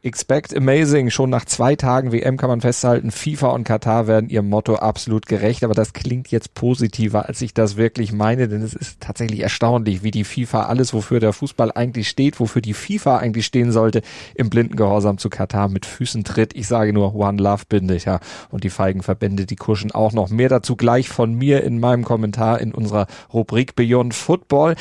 Expect Amazing. Schon nach zwei Tagen WM kann man festhalten, FIFA und Katar werden ihrem Motto absolut gerecht. Aber das klingt jetzt positiver, als ich das wirklich meine, denn es ist tatsächlich erstaunlich, wie die FIFA alles, wofür der Fußball eigentlich steht, wofür die FIFA eigentlich stehen sollte, im blinden Gehorsam zu Katar mit Füßen tritt. Ich sage nur One Love bin ich, ja. Und die feigen Verbände, die kuschen auch noch mehr dazu gleich von mir in meinem Kommentar in unserer Rubrik Beyond Football.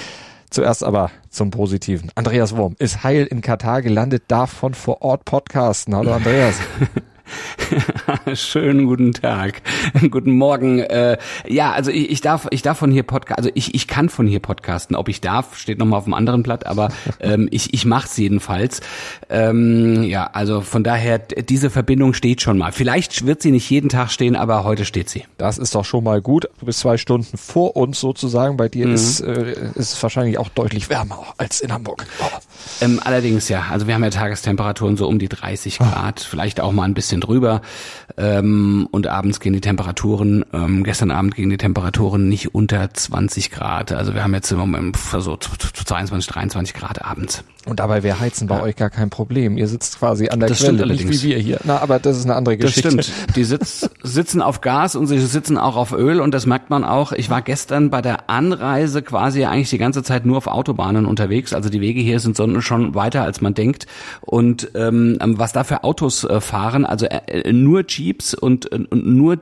Zuerst aber zum Positiven. Andreas Wurm ist heil in Katar gelandet, darf von vor Ort podcasten. Hallo Andreas. Schönen guten Tag, guten Morgen. Äh, ja, also ich, ich darf, ich darf von hier podcasten. Also ich, ich kann von hier podcasten. Ob ich darf, steht noch mal auf dem anderen Blatt. Aber ähm, ich, ich mache es jedenfalls. Ähm, ja, also von daher diese Verbindung steht schon mal. Vielleicht wird sie nicht jeden Tag stehen, aber heute steht sie. Das ist doch schon mal gut. Du bist zwei Stunden vor uns sozusagen. Bei dir mhm. ist, äh, ist es wahrscheinlich auch deutlich wärmer als in Hamburg. Oh. Ähm, allerdings ja. Also wir haben ja Tagestemperaturen so um die 30 Grad, vielleicht auch mal ein bisschen drüber. Ähm, und abends gehen die Temperaturen, ähm, gestern Abend gingen die Temperaturen nicht unter 20 Grad. Also wir haben jetzt im Moment so 22, 23 Grad abends. Und dabei wäre Heizen bei ja. euch gar kein Problem. Ihr sitzt quasi an der das Quelle, nicht wie wir hier. Na, aber das ist eine andere Geschichte. Das stimmt. Die sitz, sitzen auf Gas und sie sitzen auch auf Öl und das merkt man auch. Ich war gestern bei der Anreise quasi eigentlich die ganze Zeit nur auf Autobahnen unterwegs. Also die Wege hier sind schon weiter, als man denkt. Und ähm, was da für Autos äh, fahren, also äh, äh nur Jeeps und, und nur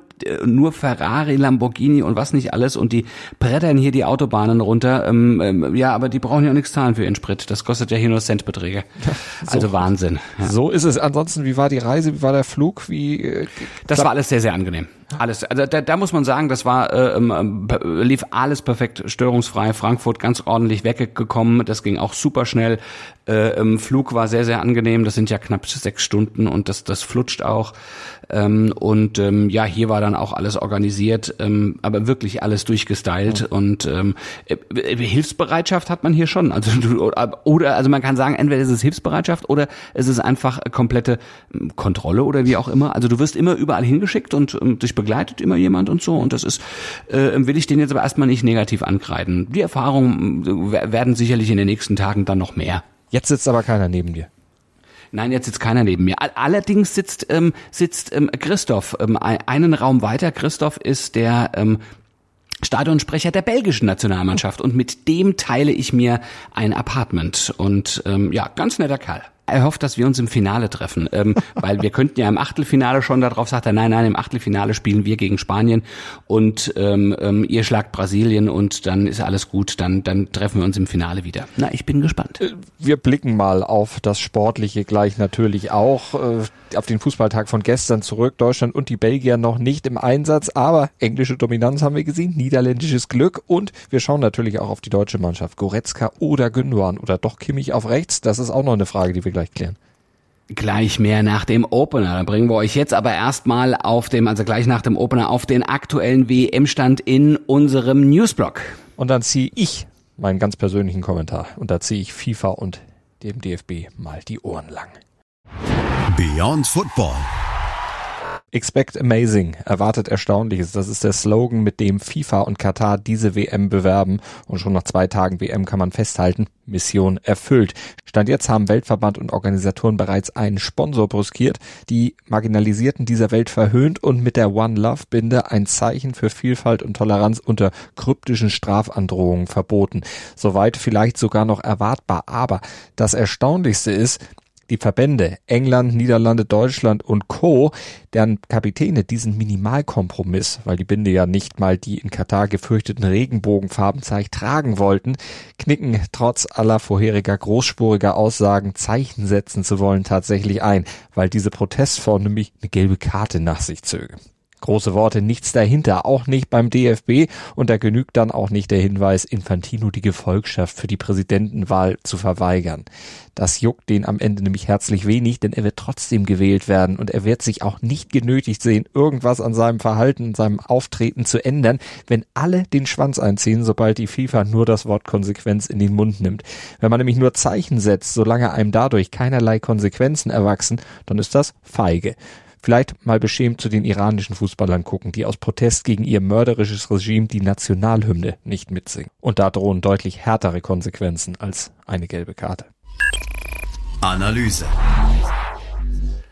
nur Ferrari, Lamborghini und was nicht alles und die brettern hier die Autobahnen runter. Ähm, ähm, ja, aber die brauchen ja nichts zahlen für ihren Sprit. Das kostet ja hier nur Centbeträge. Also so, Wahnsinn. Ja. So ist es. Ansonsten, wie war die Reise? Wie war der Flug? Wie? Äh, das war alles sehr, sehr angenehm. Alles. Also da, da muss man sagen, das war äh, ähm, lief alles perfekt störungsfrei. Frankfurt ganz ordentlich weggekommen. Das ging auch super schnell. Äh, im Flug war sehr, sehr angenehm. Das sind ja knapp sechs Stunden und das, das flutscht auch. Ähm, und ähm, ja, hier war dann auch alles organisiert, ähm, aber wirklich alles durchgestylt mhm. und ähm, äh, Hilfsbereitschaft hat man hier schon. Also oder also man kann sagen, entweder ist es Hilfsbereitschaft oder es ist einfach komplette ähm, Kontrolle oder wie auch immer. Also du wirst immer überall hingeschickt und ähm, dich begleitet immer jemand und so. Und das ist, äh, will ich den jetzt aber erstmal nicht negativ ankreiden. Die Erfahrungen äh, werden sicherlich in den nächsten Tagen dann noch mehr. Jetzt sitzt aber keiner neben dir. Nein, jetzt sitzt keiner neben mir. Allerdings sitzt ähm, sitzt ähm, Christoph ähm, einen Raum weiter. Christoph ist der ähm, Stadionsprecher der belgischen Nationalmannschaft und mit dem teile ich mir ein Apartment und ähm, ja, ganz netter Kerl er hofft, dass wir uns im Finale treffen, ähm, weil wir könnten ja im Achtelfinale schon darauf sagt er, nein, nein, im Achtelfinale spielen wir gegen Spanien und ähm, ähm, ihr schlagt Brasilien und dann ist alles gut, dann dann treffen wir uns im Finale wieder. Na, ich bin gespannt. Äh, wir blicken mal auf das Sportliche gleich natürlich auch, äh, auf den Fußballtag von gestern zurück. Deutschland und die Belgier noch nicht im Einsatz, aber englische Dominanz haben wir gesehen, niederländisches Glück und wir schauen natürlich auch auf die deutsche Mannschaft. Goretzka oder Gündogan oder doch Kimmich auf rechts, das ist auch noch eine Frage, die wir gleich klären. Gleich mehr nach dem Opener. Da bringen wir euch jetzt aber erstmal auf dem, also gleich nach dem Opener, auf den aktuellen WM-Stand in unserem Newsblog. Und dann ziehe ich meinen ganz persönlichen Kommentar. Und da ziehe ich FIFA und dem DFB mal die Ohren lang. Beyond Football Expect Amazing, erwartet Erstaunliches. Das ist der Slogan, mit dem FIFA und Katar diese WM bewerben. Und schon nach zwei Tagen WM kann man festhalten, Mission erfüllt. Stand jetzt haben Weltverband und Organisatoren bereits einen Sponsor bruskiert, die Marginalisierten dieser Welt verhöhnt und mit der One Love Binde ein Zeichen für Vielfalt und Toleranz unter kryptischen Strafandrohungen verboten. Soweit vielleicht sogar noch erwartbar. Aber das Erstaunlichste ist, die Verbände England, Niederlande, Deutschland und Co., deren Kapitäne diesen Minimalkompromiss, weil die Binde ja nicht mal die in Katar gefürchteten Regenbogenfarben zeigt, tragen wollten, knicken trotz aller vorheriger großspuriger Aussagen Zeichen setzen zu wollen tatsächlich ein, weil diese Protestform nämlich eine gelbe Karte nach sich zöge. Große Worte, nichts dahinter, auch nicht beim DFB und da genügt dann auch nicht der Hinweis, Infantino die Gefolgschaft für die Präsidentenwahl zu verweigern. Das juckt den am Ende nämlich herzlich wenig, denn er wird trotzdem gewählt werden und er wird sich auch nicht genötigt sehen, irgendwas an seinem Verhalten, seinem Auftreten zu ändern, wenn alle den Schwanz einziehen, sobald die FIFA nur das Wort Konsequenz in den Mund nimmt. Wenn man nämlich nur Zeichen setzt, solange einem dadurch keinerlei Konsequenzen erwachsen, dann ist das feige. Vielleicht mal beschämt zu den iranischen Fußballern gucken, die aus Protest gegen ihr mörderisches Regime die Nationalhymne nicht mitsingen. Und da drohen deutlich härtere Konsequenzen als eine gelbe Karte. Analyse.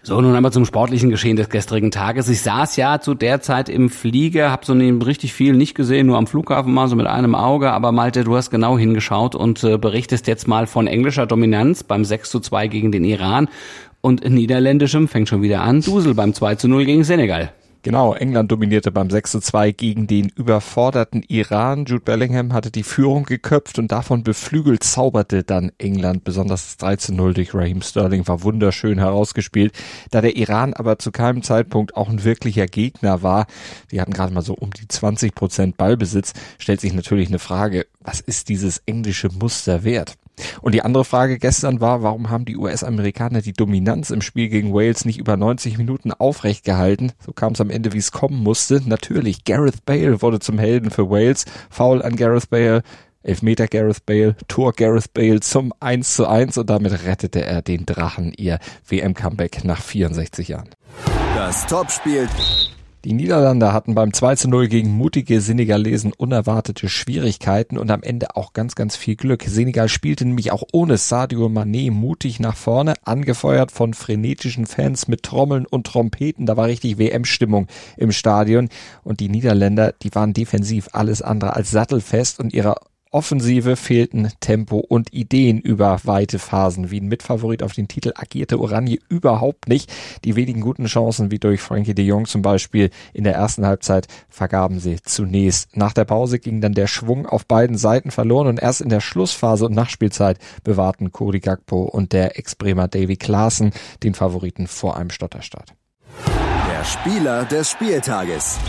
So, nun einmal zum sportlichen Geschehen des gestrigen Tages. Ich saß ja zu der Zeit im Flieger, habe so richtig viel nicht gesehen, nur am Flughafen mal so mit einem Auge. Aber Malte, du hast genau hingeschaut und äh, berichtest jetzt mal von englischer Dominanz beim 6 zu 2 gegen den Iran und niederländischem, fängt schon wieder an, Dusel beim 2 zu 0 gegen Senegal. Genau, England dominierte beim 6 zu 2 gegen den überforderten Iran. Jude Bellingham hatte die Führung geköpft und davon beflügelt zauberte dann England. Besonders das 3 zu 0 durch Raheem Sterling war wunderschön herausgespielt. Da der Iran aber zu keinem Zeitpunkt auch ein wirklicher Gegner war, die hatten gerade mal so um die 20 Prozent Ballbesitz, stellt sich natürlich eine Frage, was ist dieses englische Muster wert? Und die andere Frage gestern war, warum haben die US-Amerikaner die Dominanz im Spiel gegen Wales nicht über 90 Minuten aufrecht gehalten? So kam es am Ende, wie es kommen musste. Natürlich, Gareth Bale wurde zum Helden für Wales. Foul an Gareth Bale. Elfmeter Gareth Bale, Tor Gareth Bale zum 1 zu 1 und damit rettete er den Drachen ihr WM-Comeback nach 64 Jahren. Das Topspiel die Niederlande hatten beim 2 zu 0 gegen mutige Senegalesen unerwartete Schwierigkeiten und am Ende auch ganz, ganz viel Glück. Senegal spielte nämlich auch ohne Sadio Mané mutig nach vorne, angefeuert von frenetischen Fans mit Trommeln und Trompeten. Da war richtig WM-Stimmung im Stadion. Und die Niederländer, die waren defensiv alles andere als sattelfest und ihrer Offensive fehlten Tempo und Ideen über weite Phasen. Wie ein Mitfavorit auf den Titel agierte Oranje überhaupt nicht. Die wenigen guten Chancen, wie durch Frankie de Jong zum Beispiel in der ersten Halbzeit, vergaben sie zunächst. Nach der Pause ging dann der Schwung auf beiden Seiten verloren und erst in der Schlussphase und Nachspielzeit bewahrten Cody Gagpo und der Ex-Bremer Davy Klaassen den Favoriten vor einem Stotterstart. Der Spieler des Spieltages.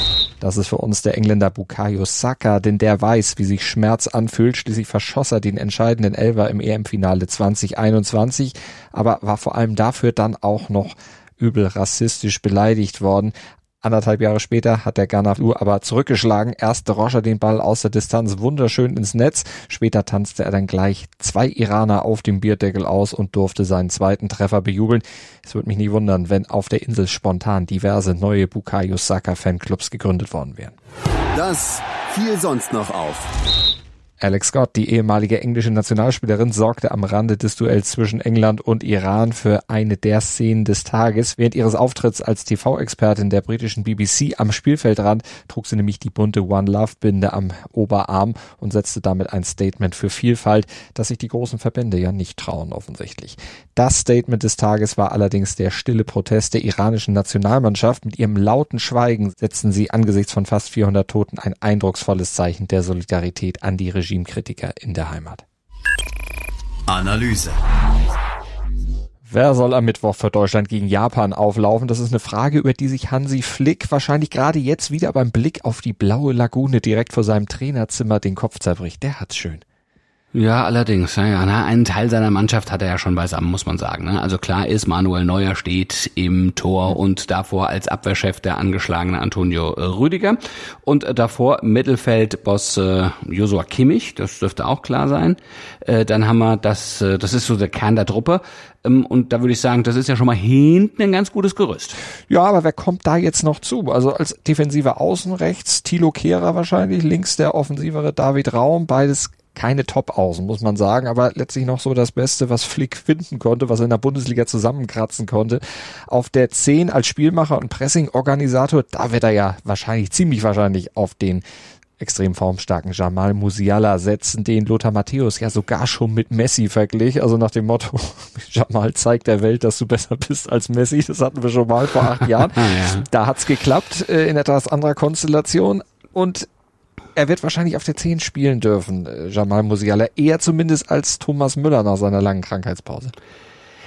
Das ist für uns der Engländer Bukayo Saka, denn der weiß, wie sich Schmerz anfühlt. Schließlich verschoss er den entscheidenden Elfer im EM-Finale 2021, aber war vor allem dafür dann auch noch übel rassistisch beleidigt worden. Anderthalb Jahre später hat der Ghana Blue aber zurückgeschlagen. Erst Roger den Ball aus der Distanz wunderschön ins Netz. Später tanzte er dann gleich zwei Iraner auf dem Bierdeckel aus und durfte seinen zweiten Treffer bejubeln. Es würde mich nie wundern, wenn auf der Insel spontan diverse neue Bukayo Saka Fanclubs gegründet worden wären. Das fiel sonst noch auf. Alex Scott, die ehemalige englische Nationalspielerin, sorgte am Rande des Duells zwischen England und Iran für eine der Szenen des Tages. Während ihres Auftritts als TV-Expertin der britischen BBC am Spielfeldrand trug sie nämlich die bunte One Love Binde am Oberarm und setzte damit ein Statement für Vielfalt, das sich die großen Verbände ja nicht trauen offensichtlich. Das Statement des Tages war allerdings der stille Protest der iranischen Nationalmannschaft. Mit ihrem lauten Schweigen setzten sie angesichts von fast 400 Toten ein eindrucksvolles Zeichen der Solidarität an die Regime Regimekritiker in der Heimat. Analyse. Wer soll am Mittwoch für Deutschland gegen Japan auflaufen? Das ist eine Frage, über die sich Hansi Flick wahrscheinlich gerade jetzt wieder beim Blick auf die blaue Lagune direkt vor seinem Trainerzimmer den Kopf zerbricht. Der hat's schön. Ja, allerdings. Ja, ja, na, einen Teil seiner Mannschaft hat er ja schon beisammen, muss man sagen. Ne? Also klar ist, Manuel Neuer steht im Tor und davor als Abwehrchef der angeschlagene Antonio Rüdiger. Und davor Mittelfeldboss äh, Josua Kimmich, das dürfte auch klar sein. Äh, dann haben wir das, äh, das ist so der Kern der Truppe. Ähm, und da würde ich sagen, das ist ja schon mal hinten ein ganz gutes Gerüst. Ja, aber wer kommt da jetzt noch zu? Also als defensiver Außen rechts, Thilo Kehrer wahrscheinlich, links der offensivere David Raum, beides keine Top-Außen, muss man sagen, aber letztlich noch so das Beste, was Flick finden konnte, was er in der Bundesliga zusammenkratzen konnte. Auf der 10 als Spielmacher und Pressing-Organisator, da wird er ja wahrscheinlich, ziemlich wahrscheinlich auf den extrem formstarken Jamal Musiala setzen, den Lothar Matthäus ja sogar schon mit Messi verglich. Also nach dem Motto, Jamal zeigt der Welt, dass du besser bist als Messi. Das hatten wir schon mal vor acht Jahren. ja. Da hat's geklappt äh, in etwas anderer Konstellation. Und er wird wahrscheinlich auf der 10 spielen dürfen, äh, Jamal Musiala, eher zumindest als Thomas Müller nach seiner langen Krankheitspause.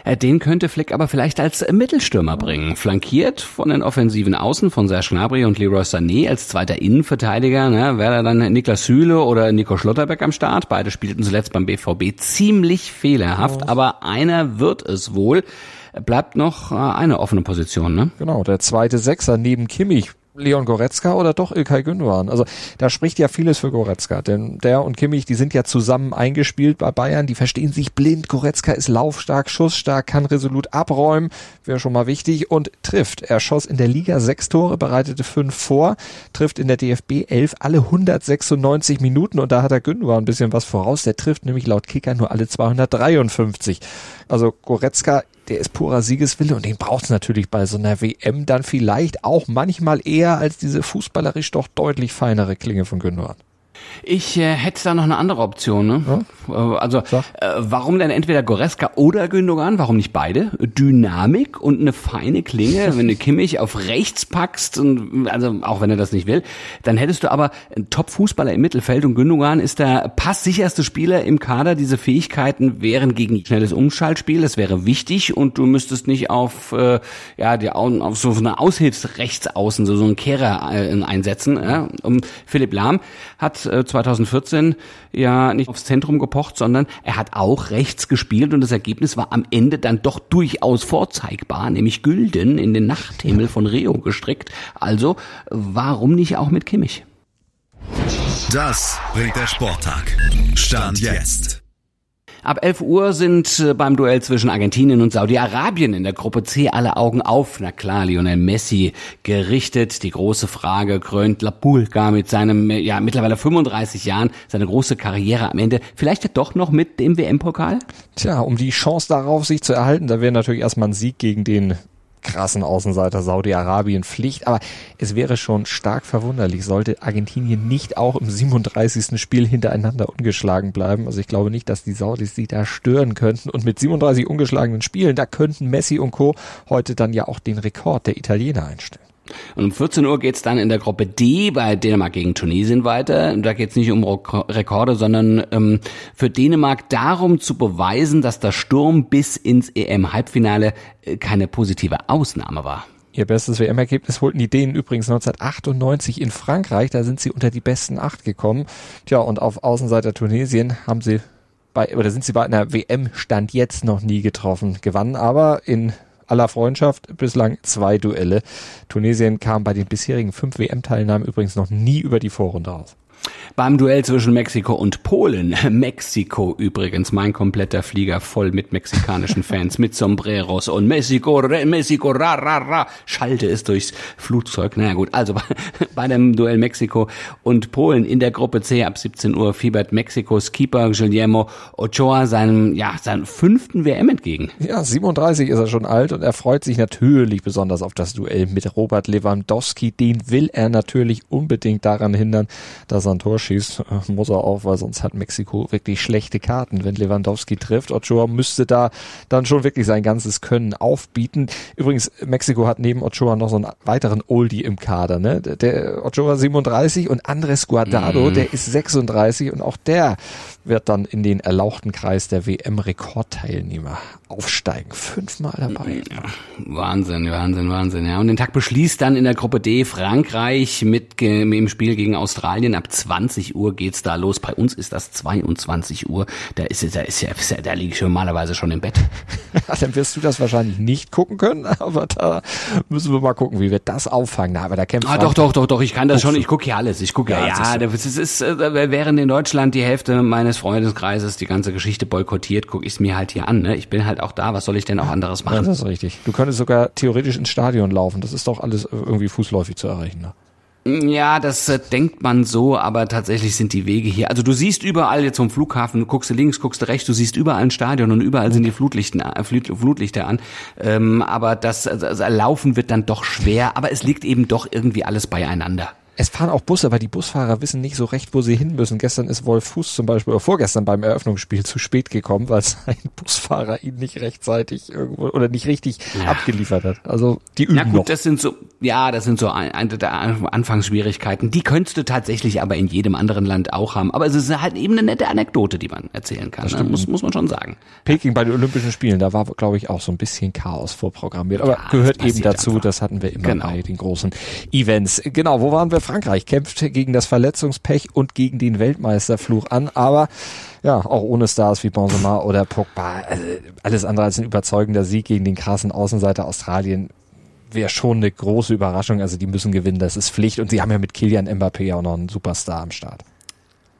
Äh, den könnte Flick aber vielleicht als Mittelstürmer bringen. Flankiert von den offensiven Außen von Serge Gnabry und Leroy Sané als zweiter Innenverteidiger. Ne, Wäre dann Niklas Süle oder Nico Schlotterbeck am Start. Beide spielten zuletzt beim BVB ziemlich fehlerhaft, oh. aber einer wird es wohl bleibt noch äh, eine offene Position, ne? Genau, der zweite Sechser neben Kimmich Leon Goretzka oder doch Ilkay Gündogan? Also da spricht ja vieles für Goretzka, denn der und Kimmich, die sind ja zusammen eingespielt bei Bayern, die verstehen sich blind. Goretzka ist laufstark, schussstark, kann resolut abräumen, wäre schon mal wichtig und trifft. Er schoss in der Liga sechs Tore, bereitete fünf vor, trifft in der DFB elf alle 196 Minuten und da hat er Gündogan ein bisschen was voraus. Der trifft nämlich laut Kicker nur alle 253. Also Goretzka der ist purer Siegeswille und den braucht es natürlich bei so einer WM dann vielleicht auch manchmal eher als diese fußballerisch doch deutlich feinere Klinge von Gündogan. Ich äh, hätte da noch eine andere Option. Ne? Ja? Äh, also äh, warum denn entweder Goreska oder Gündogan? Warum nicht beide? Dynamik und eine feine Klinge. wenn du Kimmich auf rechts packst und also auch wenn er das nicht will, dann hättest du aber einen Top-Fußballer im Mittelfeld und Gündogan ist der passsicherste Spieler im Kader. Diese Fähigkeiten wären gegen schnelles Umschaltspiel. Das wäre wichtig und du müsstest nicht auf äh, ja die auf so eine Aushilfs rechts außen so so einen Kehrer äh, einsetzen. Ja? Um Philipp Lahm hat 2014 äh, ja nicht aufs Zentrum gepocht, sondern er hat auch rechts gespielt und das Ergebnis war am Ende dann doch durchaus vorzeigbar, nämlich Gülden in den Nachthimmel von Rio gestrickt. Also warum nicht auch mit Kimmich? Das bringt der Sporttag. Stand jetzt. Ab 11 Uhr sind äh, beim Duell zwischen Argentinien und Saudi-Arabien in der Gruppe C alle Augen auf, na klar, Lionel Messi gerichtet. Die große Frage krönt La Pulga mit seinem, ja, mittlerweile 35 Jahren, seine große Karriere am Ende. Vielleicht ja doch noch mit dem WM-Pokal? Tja, um die Chance darauf, sich zu erhalten, da wäre natürlich erstmal ein Sieg gegen den krassen Außenseiter Saudi-Arabien Pflicht. Aber es wäre schon stark verwunderlich, sollte Argentinien nicht auch im 37. Spiel hintereinander ungeschlagen bleiben. Also ich glaube nicht, dass die Saudis sie da stören könnten. Und mit 37 ungeschlagenen Spielen, da könnten Messi und Co. heute dann ja auch den Rekord der Italiener einstellen. Und um 14 Uhr geht's dann in der Gruppe D bei Dänemark gegen Tunesien weiter. Da geht's nicht um Rekorde, sondern ähm, für Dänemark darum zu beweisen, dass der Sturm bis ins EM-Halbfinale äh, keine positive Ausnahme war. Ihr bestes WM-Ergebnis holten die Dänen übrigens 1998 in Frankreich. Da sind sie unter die besten acht gekommen. Tja, und auf Außenseiter Tunesien haben sie bei, oder sind sie bei einer WM-Stand jetzt noch nie getroffen. Gewannen aber in aller Freundschaft bislang zwei Duelle. Tunesien kam bei den bisherigen fünf WM-Teilnahmen übrigens noch nie über die Vorrunde aus. Beim Duell zwischen Mexiko und Polen, Mexiko übrigens, mein kompletter Flieger voll mit mexikanischen Fans, mit Sombreros und Mexiko, Mexiko, ra, ra, ra, schalte es durchs Flugzeug. Naja gut, also bei, bei dem Duell Mexiko und Polen in der Gruppe C ab 17 Uhr fiebert Mexikos Keeper Guillermo Ochoa seinem, ja, seinem fünften WM entgegen. Ja, 37 ist er schon alt und er freut sich natürlich besonders auf das Duell mit Robert Lewandowski. Den will er natürlich unbedingt daran hindern, dass er ein Tor schießt, äh, muss er auch, weil sonst hat Mexiko wirklich schlechte Karten, wenn Lewandowski trifft. Ochoa müsste da dann schon wirklich sein ganzes Können aufbieten. Übrigens, Mexiko hat neben Ochoa noch so einen weiteren Oldie im Kader. Ne? Der Ochoa 37 und Andres Guardado, mm. der ist 36 und auch der wird dann in den erlauchten Kreis der WM-Rekordteilnehmer aufsteigen. Fünfmal dabei. Ja, Wahnsinn, Wahnsinn, Wahnsinn. Ja, und den Tag beschließt dann in der Gruppe D Frankreich mit, mit dem Spiel gegen Australien. Ab 20 Uhr geht's da los. Bei uns ist das 22 Uhr. Da ist, da ist ja, da liege ich normalerweise schon im Bett. dann wirst du das wahrscheinlich nicht gucken können, aber da müssen wir mal gucken, wie wir das auffangen. Aber da kämpft Ah, doch, doch, doch, doch. Ich kann das schon. Ich gucke ja alles. Ich gucke ja, ja. ja das ist, äh, während in Deutschland die Hälfte meines Freundeskreises die ganze Geschichte boykottiert, gucke ich es mir halt hier an. Ne? Ich bin halt auch da. Was soll ich denn auch anderes machen? Ja, das ist richtig. Du könntest sogar theoretisch ins Stadion laufen. Das ist doch alles irgendwie fußläufig zu erreichen. Ne? Ja, das äh, denkt man so, aber tatsächlich sind die Wege hier. Also du siehst überall jetzt vom Flughafen, du guckst links, guckst rechts, du siehst überall ein Stadion und überall sind die Flutlichten, äh, Flutlichter an. Ähm, aber das, also, Laufen wird dann doch schwer, aber es liegt eben doch irgendwie alles beieinander. Es fahren auch Busse, aber die Busfahrer wissen nicht so recht, wo sie hin müssen. Gestern ist Wolf Fuß zum Beispiel, oder vorgestern beim Eröffnungsspiel zu spät gekommen, weil sein Busfahrer ihn nicht rechtzeitig irgendwo oder nicht richtig ja. abgeliefert hat. Also die üben Na gut, noch. das sind so, ja, das sind so eine der Anfangsschwierigkeiten. Die könntest du tatsächlich aber in jedem anderen Land auch haben. Aber es ist halt eben eine nette Anekdote, die man erzählen kann. Ne? Muss, muss man schon sagen. Peking bei den Olympischen Spielen, da war, glaube ich, auch so ein bisschen Chaos vorprogrammiert. Aber ja, gehört eben dazu, einfach. das hatten wir immer genau. bei den großen Events. Genau, wo waren wir? Frankreich kämpft gegen das Verletzungspech und gegen den Weltmeisterfluch an, aber ja, auch ohne Stars wie Benzema oder Pogba, also alles andere als ein überzeugender Sieg gegen den krassen Außenseiter Australien wäre schon eine große Überraschung. Also die müssen gewinnen, das ist Pflicht. Und sie haben ja mit Kilian Mbappé auch noch einen Superstar am Start.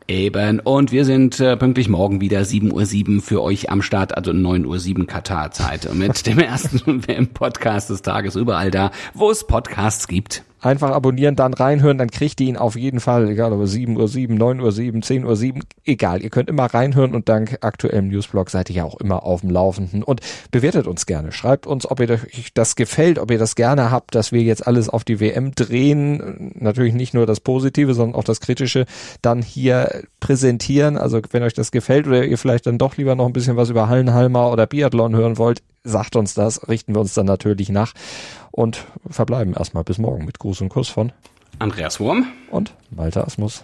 Eben. Und wir sind äh, pünktlich morgen wieder 7.07 Uhr für euch am Start, also 9.07 Uhr Katar-Zeit mit dem ersten WM-Podcast des Tages überall da, wo es Podcasts gibt. Einfach abonnieren, dann reinhören, dann kriegt ihr ihn auf jeden Fall, egal ob 7 Uhr 7, 9 Uhr 7, 10 Uhr 7, egal. Ihr könnt immer reinhören und dank aktuellem Newsblog seid ihr ja auch immer auf dem Laufenden und bewertet uns gerne. Schreibt uns, ob ihr euch das gefällt, ob ihr das gerne habt, dass wir jetzt alles auf die WM drehen. Natürlich nicht nur das Positive, sondern auch das Kritische dann hier präsentieren. Also wenn euch das gefällt oder ihr vielleicht dann doch lieber noch ein bisschen was über Hallenhalmer oder Biathlon hören wollt, sagt uns das, richten wir uns dann natürlich nach und verbleiben erstmal bis morgen mit Gruß und Kuss von Andreas Wurm und Malte Asmus.